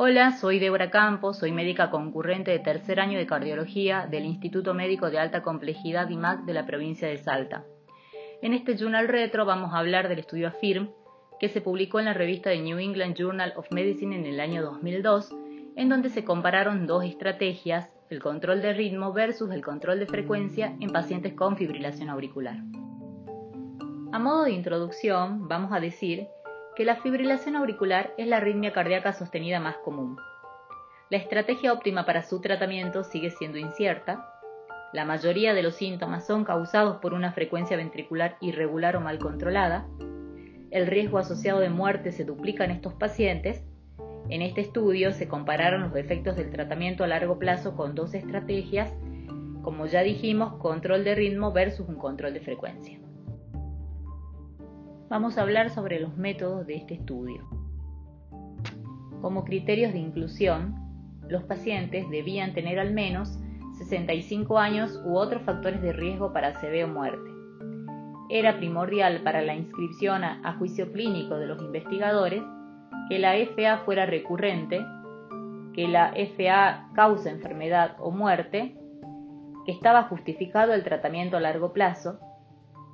Hola, soy Débora Campos, soy médica concurrente de tercer año de cardiología del Instituto Médico de Alta Complejidad IMAC de la provincia de Salta. En este Journal Retro vamos a hablar del estudio AFIRM que se publicó en la revista de New England Journal of Medicine en el año 2002, en donde se compararon dos estrategias, el control de ritmo versus el control de frecuencia en pacientes con fibrilación auricular. A modo de introducción, vamos a decir que la fibrilación auricular es la arritmia cardíaca sostenida más común. La estrategia óptima para su tratamiento sigue siendo incierta. La mayoría de los síntomas son causados por una frecuencia ventricular irregular o mal controlada. El riesgo asociado de muerte se duplica en estos pacientes. En este estudio se compararon los efectos del tratamiento a largo plazo con dos estrategias, como ya dijimos, control de ritmo versus un control de frecuencia vamos a hablar sobre los métodos de este estudio. Como criterios de inclusión, los pacientes debían tener al menos 65 años u otros factores de riesgo para CV o muerte. Era primordial para la inscripción a, juicio clínico de los investigadores que la FA fuera recurrente, que la FA causa enfermedad o muerte, que estaba justificado el tratamiento a largo plazo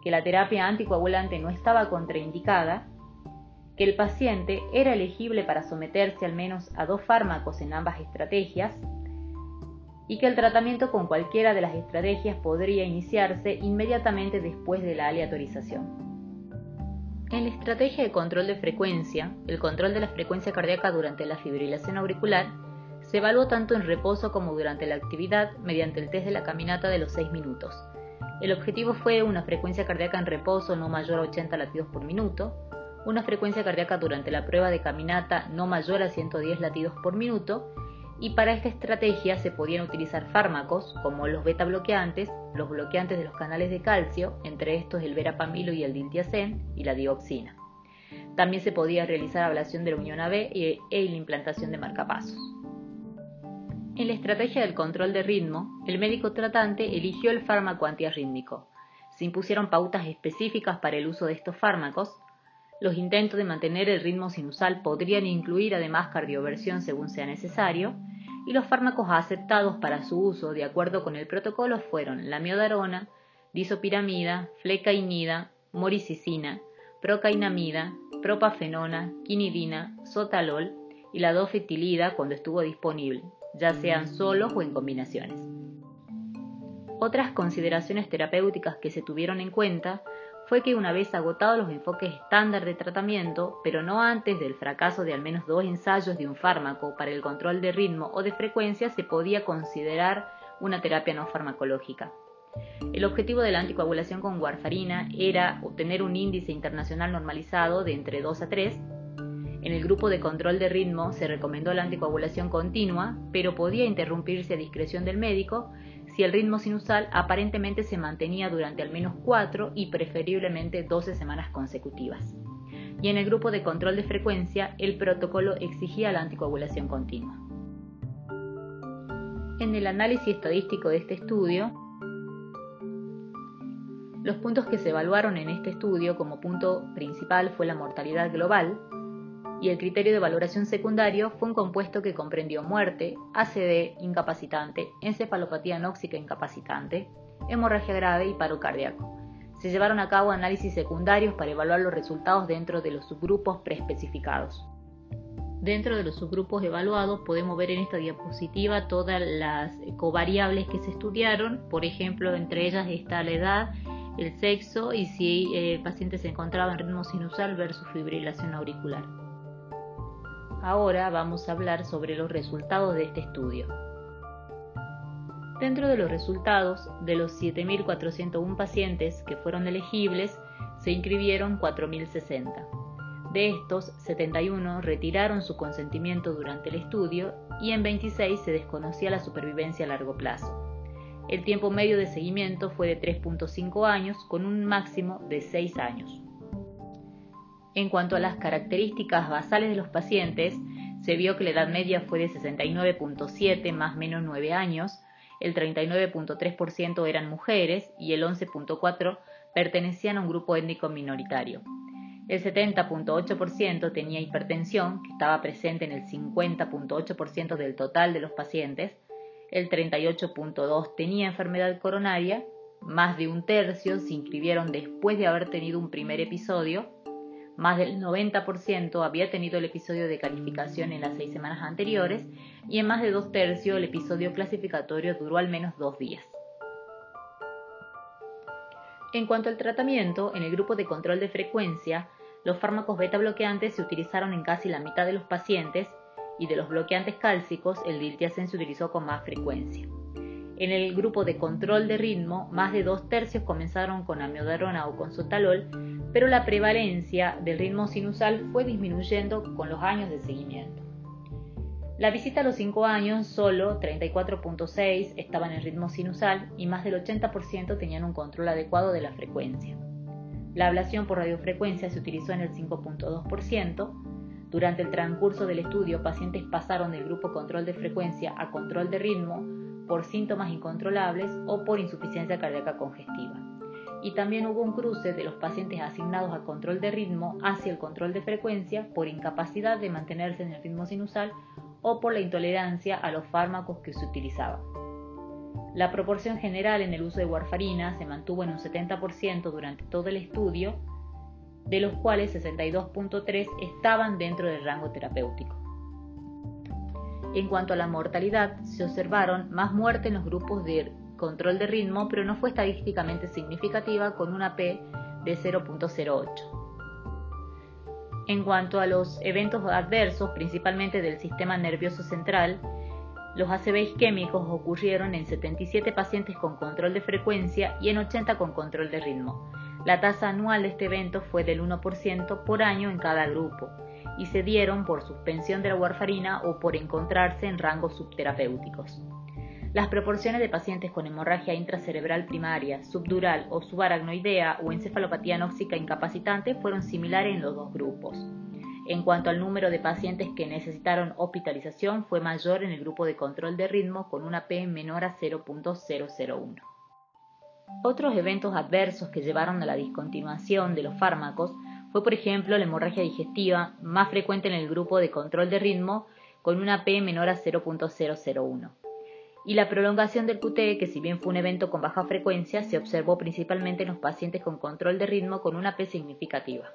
que la terapia anticoagulante no estaba contraindicada, que el paciente era elegible para someterse al menos a dos fármacos en ambas estrategias y que el tratamiento con cualquiera de las estrategias podría iniciarse inmediatamente después de la aleatorización. En la estrategia de control de frecuencia, el control de la frecuencia cardíaca durante la fibrilación auricular se evaluó tanto en reposo como durante la actividad mediante el test de la caminata de los 6 minutos, el objetivo fue una frecuencia cardíaca en reposo no mayor a 80 latidos por minuto, una frecuencia cardíaca durante la prueba de caminata no mayor a 110 latidos por minuto, y para esta estrategia se podían utilizar fármacos como los beta bloqueantes, los bloqueantes de los canales de calcio, entre estos el verapamilo y el diltiazem, y la dioxina. También se podía realizar ablación de la unión AB e, e la implantación de marcapasos. En la estrategia del control de ritmo, el médico tratante eligió el fármaco antiarrítmico. Se impusieron pautas específicas para el uso de estos fármacos. Los intentos de mantener el ritmo sinusal podrían incluir además cardioversión según sea necesario, y los fármacos aceptados para su uso de acuerdo con el protocolo fueron la miodarona, disopiramida, flecainida, moricicina, procainamida, propafenona, quinidina, sotalol y la dofetilida cuando estuvo disponible, ya sean solos o en combinaciones. Otras consideraciones terapéuticas que se tuvieron en cuenta fue que una vez agotados los enfoques estándar de tratamiento, pero no antes del fracaso de al menos dos ensayos de un fármaco para el control de ritmo o de frecuencia, se podía considerar una terapia no farmacológica. El objetivo de la anticoagulación con warfarina era obtener un índice internacional normalizado de entre 2 a 3 en el grupo de control de ritmo se recomendó la anticoagulación continua, pero podía interrumpirse a discreción del médico si el ritmo sinusal aparentemente se mantenía durante al menos 4 y preferiblemente 12 semanas consecutivas. Y en el grupo de control de frecuencia, el protocolo exigía la anticoagulación continua. En el análisis estadístico de este estudio, los puntos que se evaluaron en este estudio como punto principal fue la mortalidad global, y el criterio de valoración secundario fue un compuesto que comprendió muerte, ACD incapacitante, encefalopatía nóxica incapacitante, hemorragia grave y paro cardíaco. Se llevaron a cabo análisis secundarios para evaluar los resultados dentro de los subgrupos preespecificados. Dentro de los subgrupos evaluados podemos ver en esta diapositiva todas las covariables que se estudiaron, por ejemplo, entre ellas está la edad, el sexo y si el paciente se encontraba en ritmo sinusal versus fibrilación auricular. Ahora vamos a hablar sobre los resultados de este estudio. Dentro de los resultados, de los 7.401 pacientes que fueron elegibles, se inscribieron 4.060. De estos, 71 retiraron su consentimiento durante el estudio y en 26 se desconocía la supervivencia a largo plazo. El tiempo medio de seguimiento fue de 3.5 años con un máximo de 6 años. En cuanto a las características basales de los pacientes, se vio que la edad media fue de 69.7 más menos 9 años, el 39.3% eran mujeres y el 11.4% pertenecían a un grupo étnico minoritario. El 70.8% tenía hipertensión, que estaba presente en el 50.8% del total de los pacientes. El 38.2% tenía enfermedad coronaria. Más de un tercio se inscribieron después de haber tenido un primer episodio. Más del 90% había tenido el episodio de calificación en las seis semanas anteriores y en más de dos tercios el episodio clasificatorio duró al menos dos días. En cuanto al tratamiento, en el grupo de control de frecuencia, los fármacos beta bloqueantes se utilizaron en casi la mitad de los pacientes y de los bloqueantes cálcicos el diltiazem se utilizó con más frecuencia. En el grupo de control de ritmo, más de dos tercios comenzaron con amiodarona o con sotalol, pero la prevalencia del ritmo sinusal fue disminuyendo con los años de seguimiento. La visita a los 5 años, solo 34.6 estaban en ritmo sinusal y más del 80% tenían un control adecuado de la frecuencia. La ablación por radiofrecuencia se utilizó en el 5.2%. Durante el transcurso del estudio, pacientes pasaron del grupo control de frecuencia a control de ritmo por síntomas incontrolables o por insuficiencia cardíaca congestiva. Y también hubo un cruce de los pacientes asignados a control de ritmo hacia el control de frecuencia por incapacidad de mantenerse en el ritmo sinusal o por la intolerancia a los fármacos que se utilizaban. La proporción general en el uso de warfarina se mantuvo en un 70% durante todo el estudio, de los cuales 62.3 estaban dentro del rango terapéutico. En cuanto a la mortalidad, se observaron más muertes en los grupos de control de ritmo, pero no fue estadísticamente significativa con una P de 0.08. En cuanto a los eventos adversos, principalmente del sistema nervioso central, los ACV isquémicos ocurrieron en 77 pacientes con control de frecuencia y en 80 con control de ritmo. La tasa anual de este evento fue del 1% por año en cada grupo y se dieron por suspensión de la warfarina o por encontrarse en rangos subterapéuticos. Las proporciones de pacientes con hemorragia intracerebral primaria, subdural o subaracnoidea o encefalopatía nóxica incapacitante fueron similares en los dos grupos. En cuanto al número de pacientes que necesitaron hospitalización, fue mayor en el grupo de control de ritmo con una P menor a 0.001. Otros eventos adversos que llevaron a la discontinuación de los fármacos fue, por ejemplo, la hemorragia digestiva, más frecuente en el grupo de control de ritmo, con una P menor a 0.001 y la prolongación del QT, que si bien fue un evento con baja frecuencia, se observó principalmente en los pacientes con control de ritmo con una P significativa.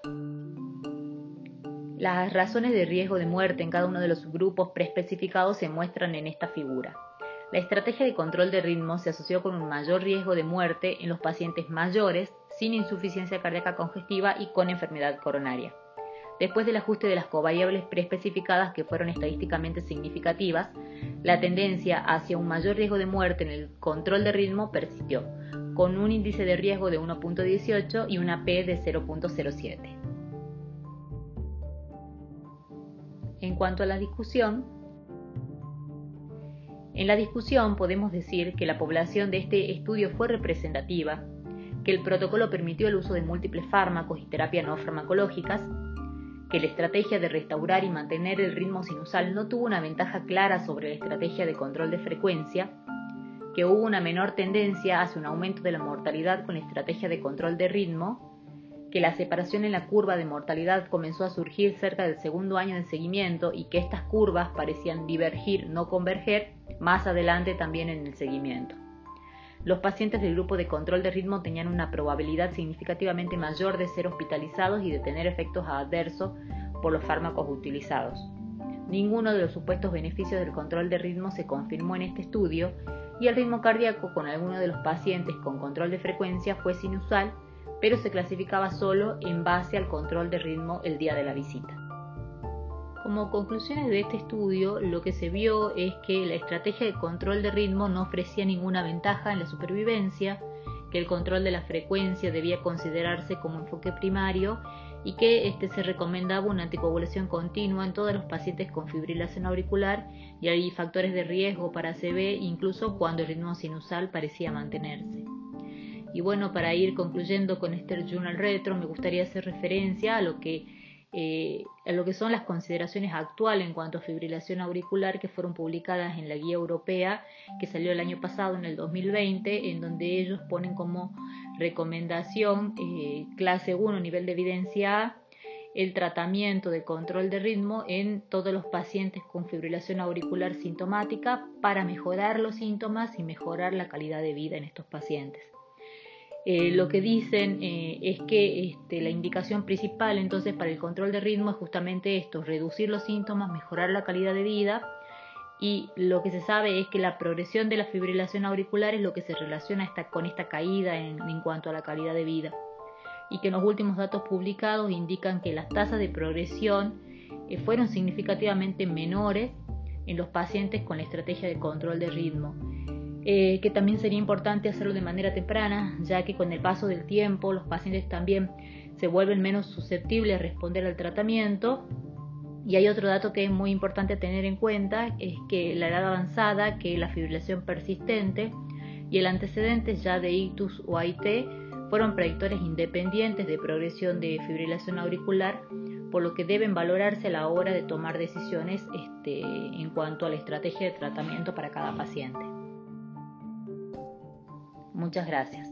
Las razones de riesgo de muerte en cada uno de los subgrupos preespecificados se muestran en esta figura. La estrategia de control de ritmo se asoció con un mayor riesgo de muerte en los pacientes mayores, sin insuficiencia cardíaca congestiva y con enfermedad coronaria. Después del ajuste de las covariables preespecificadas que fueron estadísticamente significativas, la tendencia hacia un mayor riesgo de muerte en el control de ritmo persistió, con un índice de riesgo de 1.18 y una P de 0.07. En cuanto a la discusión, en la discusión podemos decir que la población de este estudio fue representativa, que el protocolo permitió el uso de múltiples fármacos y terapias no farmacológicas, que la estrategia de restaurar y mantener el ritmo sinusal no tuvo una ventaja clara sobre la estrategia de control de frecuencia, que hubo una menor tendencia hacia un aumento de la mortalidad con la estrategia de control de ritmo, que la separación en la curva de mortalidad comenzó a surgir cerca del segundo año de seguimiento y que estas curvas parecían divergir, no converger, más adelante también en el seguimiento. Los pacientes del grupo de control de ritmo tenían una probabilidad significativamente mayor de ser hospitalizados y de tener efectos adversos por los fármacos utilizados. Ninguno de los supuestos beneficios del control de ritmo se confirmó en este estudio y el ritmo cardíaco con alguno de los pacientes con control de frecuencia fue sinusal, pero se clasificaba solo en base al control de ritmo el día de la visita. Como conclusiones de este estudio, lo que se vio es que la estrategia de control de ritmo no ofrecía ninguna ventaja en la supervivencia, que el control de la frecuencia debía considerarse como enfoque primario y que este se recomendaba una anticoagulación continua en todos los pacientes con fibrilación auricular y hay factores de riesgo para CB incluso cuando el ritmo sinusal parecía mantenerse. Y bueno, para ir concluyendo con este Journal Retro, me gustaría hacer referencia a lo que eh, lo que son las consideraciones actuales en cuanto a fibrilación auricular que fueron publicadas en la guía europea que salió el año pasado, en el 2020, en donde ellos ponen como recomendación eh, clase 1, nivel de evidencia A, el tratamiento de control de ritmo en todos los pacientes con fibrilación auricular sintomática para mejorar los síntomas y mejorar la calidad de vida en estos pacientes. Eh, lo que dicen eh, es que este, la indicación principal entonces para el control de ritmo es justamente esto, reducir los síntomas, mejorar la calidad de vida y lo que se sabe es que la progresión de la fibrilación auricular es lo que se relaciona con esta caída en, cuanto a la calidad de vida. Y que los últimos datos publicados indican que las tasas de progresión eh, fueron significativamente menores en los pacientes con la estrategia de control de ritmo eh, que también sería importante hacerlo de manera temprana, ya que con el paso del tiempo los pacientes también se vuelven menos susceptibles a responder al tratamiento. Y hay otro dato que es muy importante tener en cuenta, es que la edad avanzada, que la fibrilación persistente y el antecedente ya de ictus o AIT fueron predictores independientes de progresión de fibrilación auricular, por lo que deben valorarse a la hora de tomar decisiones este, en cuanto a la estrategia de tratamiento para cada paciente. Muchas gracias.